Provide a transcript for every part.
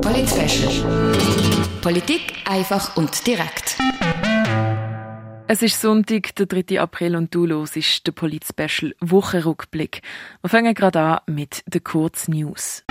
Polit Politik einfach und direkt. Es ist Sonntag, der 3. April und du los ist der Polit-Special Wochenrückblick. Wir fangen gerade an mit den Kurznews.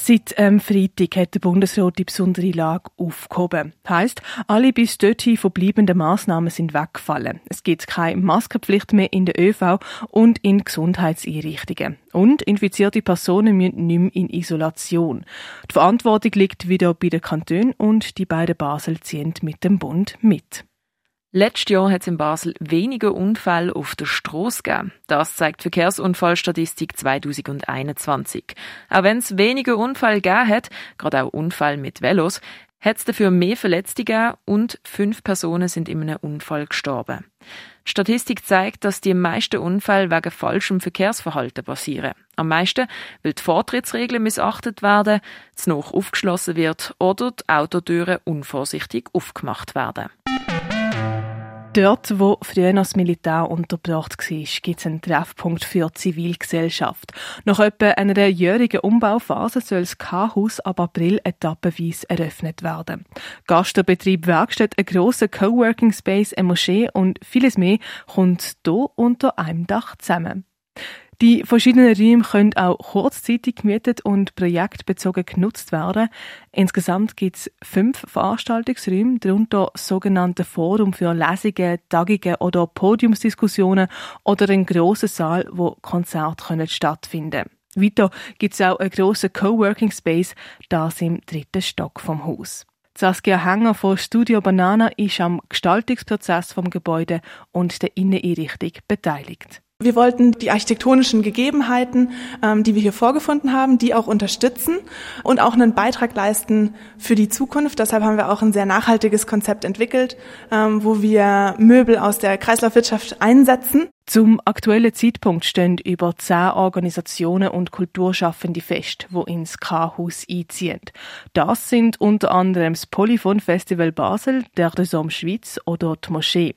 Seit ähm, Freitag hat der Bundesrat die besondere Lage aufgehoben. Heißt, alle bis dorthin verbleibenden Massnahmen sind weggefallen. Es gibt keine Maskenpflicht mehr in der ÖV und in Gesundheitseinrichtungen. Und infizierte Personen müssen nicht mehr in Isolation. Die Verantwortung liegt wieder bei den Kantonen und die beiden Basel ziehen mit dem Bund mit. Letztes Jahr hat es in Basel weniger Unfälle auf der Straße gegeben. Das zeigt Verkehrsunfallstatistik 2021. Auch wenn es weniger Unfälle gegeben hat, gerade auch Unfälle mit Velos, hat es dafür mehr Verletzte gegeben und fünf Personen sind in einem Unfall gestorben. Die Statistik zeigt, dass die meisten Unfälle wegen falschem Verkehrsverhalten passieren. Am meisten, weil die Vortrittsregeln missachtet werden, zu noch aufgeschlossen wird oder die Autotüren unvorsichtig aufgemacht werden. Dort, wo früher noch das Militär untergebracht war, gibt es einen Treffpunkt für die Zivilgesellschaft. Nach etwa einer jährigen Umbauphase soll das K-Haus ab April etappenweise eröffnet werden. Gastbetrieb, Werkstatt, ein grosser Coworking Space, eine Moschee und vieles mehr kommt hier unter einem Dach zusammen. Die verschiedenen Räume können auch kurzzeitig gemietet und projektbezogen genutzt werden. Insgesamt gibt es fünf Veranstaltungsräume, darunter sogenannte Forum für Lesungen, Tagungen oder Podiumsdiskussionen oder einen grossen Saal, wo Konzerte können stattfinden Weiter gibt es auch einen grossen Coworking Space, das im dritten Stock vom Haus. Saskia Hänger von Studio Banana ist am Gestaltungsprozess vom Gebäude und der Inneneinrichtung beteiligt. Wir wollten die architektonischen Gegebenheiten, ähm, die wir hier vorgefunden haben, die auch unterstützen und auch einen Beitrag leisten für die Zukunft. Deshalb haben wir auch ein sehr nachhaltiges Konzept entwickelt, ähm, wo wir Möbel aus der Kreislaufwirtschaft einsetzen. Zum aktuellen Zeitpunkt stehen über zehn Organisationen und Kulturschaffende fest, wo ins K-Haus einziehen. Das sind unter anderem das Polyphon Festival Basel, der Resort Schweiz oder die Moschee.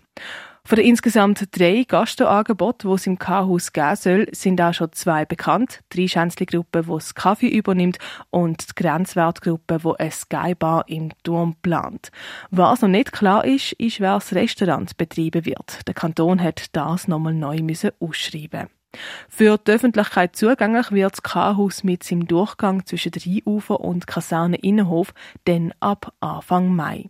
Von den insgesamt drei Gastroangeboten, die es im K-Haus geben soll, sind auch schon zwei bekannt. Die Schänzli-Gruppe, die das Kaffee übernimmt und die Grenzwertgruppe, die eine Skybar im Turm plant. Was noch nicht klar ist, ist, wer das Restaurant betreiben wird. Der Kanton hat das nochmal neu müssen ausschreiben. Für die Öffentlichkeit zugänglich wird das K-Haus mit seinem Durchgang zwischen Rheinufer und Kaserne Innenhof dann ab Anfang Mai.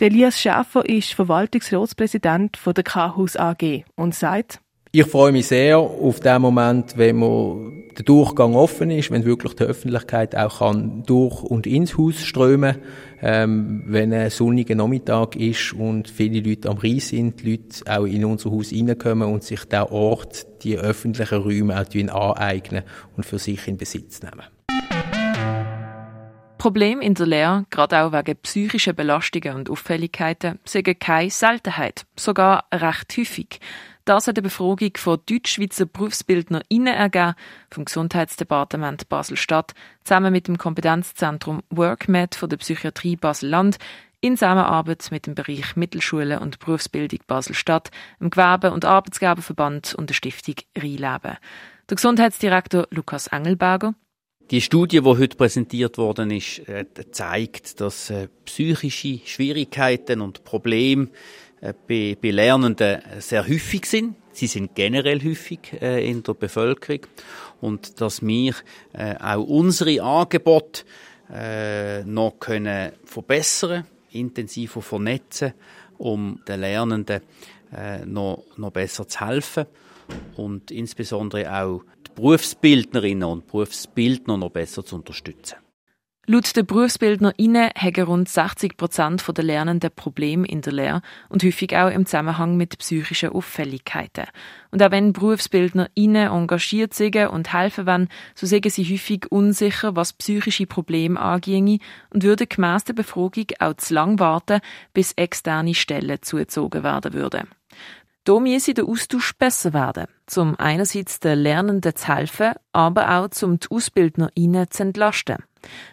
Der Elias Schäfer ist Verwaltungsratspräsident der K-Haus AG und sagt, ich freue mich sehr auf den Moment, wenn man der Durchgang offen ist, wenn wirklich die Öffentlichkeit auch kann durch und ins Haus strömen, ähm, wenn ein sonniger Nachmittag ist und viele Leute am Rhein sind, die Leute auch in unser Haus reinkommen und sich der Ort, die öffentlichen Räume auch aneignen und für sich in Besitz nehmen. Probleme in der Lehre, gerade auch wegen psychischer Belastungen und Auffälligkeiten, sind keine Seltenheit, sogar recht häufig. Das hat eine Befragung von Deutschschweizer BerufsbildnerInnen ergeben, vom Gesundheitsdepartement Basel-Stadt, zusammen mit dem Kompetenzzentrum WorkMed von der Psychiatrie Basel-Land, in Zusammenarbeit mit dem Bereich Mittelschulen und Berufsbildung Basel-Stadt, dem Gewerbe- und Arbeitsgeberverband und der Stiftung Rheinleben. Der Gesundheitsdirektor Lukas Engelberger die Studie, die heute präsentiert worden ist, äh, zeigt, dass äh, psychische Schwierigkeiten und Probleme äh, bei, Lernenden sehr häufig sind. Sie sind generell häufig in der Bevölkerung und dass wir auch unsere Angebote noch können verbessern, intensiver vernetzen, um den Lernenden noch, noch besser zu helfen und insbesondere auch Berufsbildnerinnen und Berufsbildner noch besser zu unterstützen. Laut den BerufsbildnerInnen haben rund 60 Prozent der Lernenden Probleme in der Lehre und häufig auch im Zusammenhang mit psychischen Auffälligkeiten. Und auch wenn BerufsbildnerInnen engagiert sind und helfen wollen, so sagen sie häufig unsicher, was psychische Probleme anginge und würden gemäss der Befragung auch zu lang warten, bis externe Stellen zugezogen werden würden. Da müsse der Austausch besser werden, um einerseits den Lernenden zu helfen, aber auch um die AusbildnerInnen zu entlasten.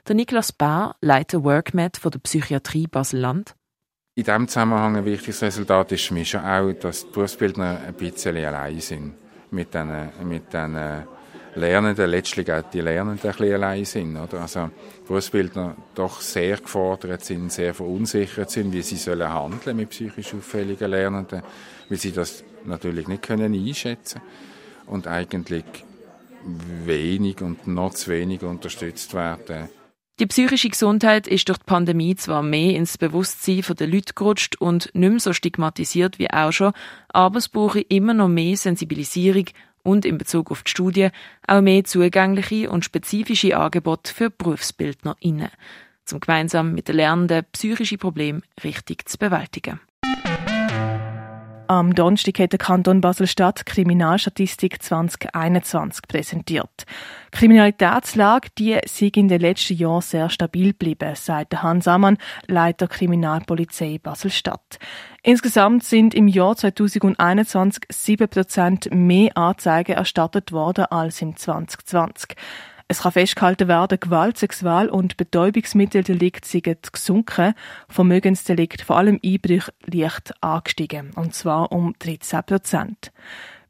Der Niklas Bahr, Leiter WorkMed von der Psychiatrie Basel-Land. In diesem Zusammenhang ein wichtiges Resultat ist für mich schon auch, dass die Berufsbildner ein bisschen allein sind mit diesen, mit diesen Lernenden, letztlich auch die Lernenden ein bisschen allein sind. Oder? Also Berufsbildner doch sehr gefordert sind, sehr verunsichert sind, wie sie sollen handeln mit psychisch auffälligen Lernenden, weil sie das natürlich nicht können einschätzen und eigentlich wenig und noch zu wenig unterstützt werden. Die psychische Gesundheit ist durch die Pandemie zwar mehr ins Bewusstsein der Leute gerutscht und nicht mehr so stigmatisiert wie auch schon, aber es brauche immer noch mehr Sensibilisierung und in Bezug auf die Studie auch mehr zugängliche und spezifische Angebote für BerufsbildnerInnen, um gemeinsam mit den Lernenden psychische Probleme richtig zu bewältigen. Am Donnerstag hat der Kanton Basel-Stadt Kriminalstatistik 2021 präsentiert. Die Kriminalitätslage, die sei in den letzten Jahren sehr stabil geblieben, sagt Hans Ammann, Leiter Kriminalpolizei Basel-Stadt. Insgesamt sind im Jahr 2021 7 Prozent mehr Anzeigen erstattet worden als im 2020. Es kann festgehalten werden, Gewalt, Sexual- und Betäubungsmitteldelikt sind gesunken, Vermögensdelikt, vor allem Einbrüche, leicht angestiegen, und zwar um 13 Prozent.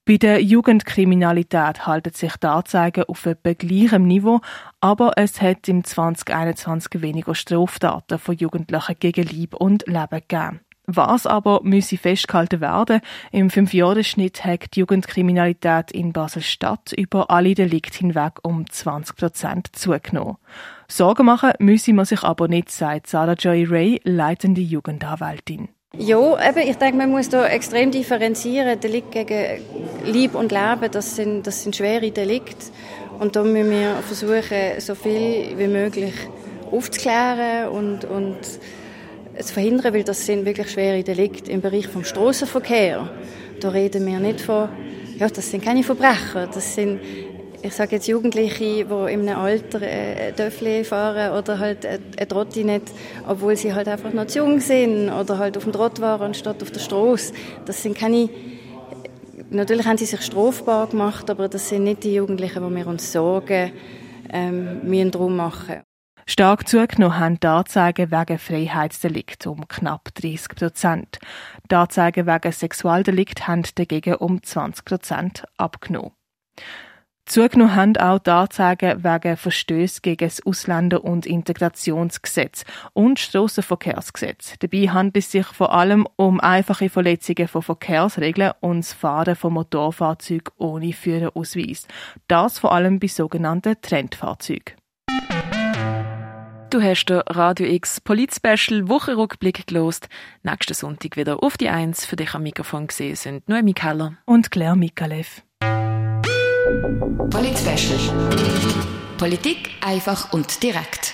Bei der Jugendkriminalität halten sich die Anzeigen auf etwa gleichem Niveau, aber es hat im 2021 weniger Straftaten von Jugendlichen gegen Lieb und Leben gegeben. Was aber müsse festgehalten werden, im Fünfjahresschnitt hat die Jugendkriminalität in Basel-Stadt über alle Delikte hinweg um 20 Prozent zugenommen. Sorgen machen müsse man sich aber nicht, sagt Sarah Joy Ray, leitende Jugendanwältin. Ja, eben, ich denke, man muss da extrem differenzieren. Delikt gegen Lieb und Leben, das sind, das sind schwere Delikte. Und da müssen wir versuchen, so viel wie möglich aufzuklären und, und zu verhindern, weil das sind wirklich schwere Delikte im Bereich vom Straßenverkehr. Da reden wir nicht von, ja, das sind keine Verbrecher, das sind ich sage jetzt Jugendliche, die in einem Alter ein Döffli fahren oder halt ein Trottinett, obwohl sie halt einfach noch zu jung sind oder halt auf dem Trott waren anstatt auf der Straße. Das sind keine, natürlich haben sie sich strafbar gemacht, aber das sind nicht die Jugendlichen, die wir uns Sorgen ähm, müssen drum machen. Stark zugenommen haben die Anzeigen wegen Freiheitsdelikt um knapp 30 Prozent. Die Anzeigen wegen Sexualdelikt haben dagegen um 20 Prozent abgenommen. Zugenommen haben auch die Anzeigen wegen Verstößen gegen das Ausländer- und Integrationsgesetz und Strassenverkehrsgesetz. Dabei handelt es sich vor allem um einfache Verletzungen von Verkehrsregeln und das Fahren von Motorfahrzeugen ohne Führerausweis. Das vor allem bei sogenannten Trendfahrzeugen. Du hast den Radio X Polit-Special Wochenrückblick gelost. Nächsten Sonntag wieder auf die Eins. Für dich am Mikrofon gesehen sind Noemi Keller und Claire Mikalev. Polit-Special. Politik einfach und direkt.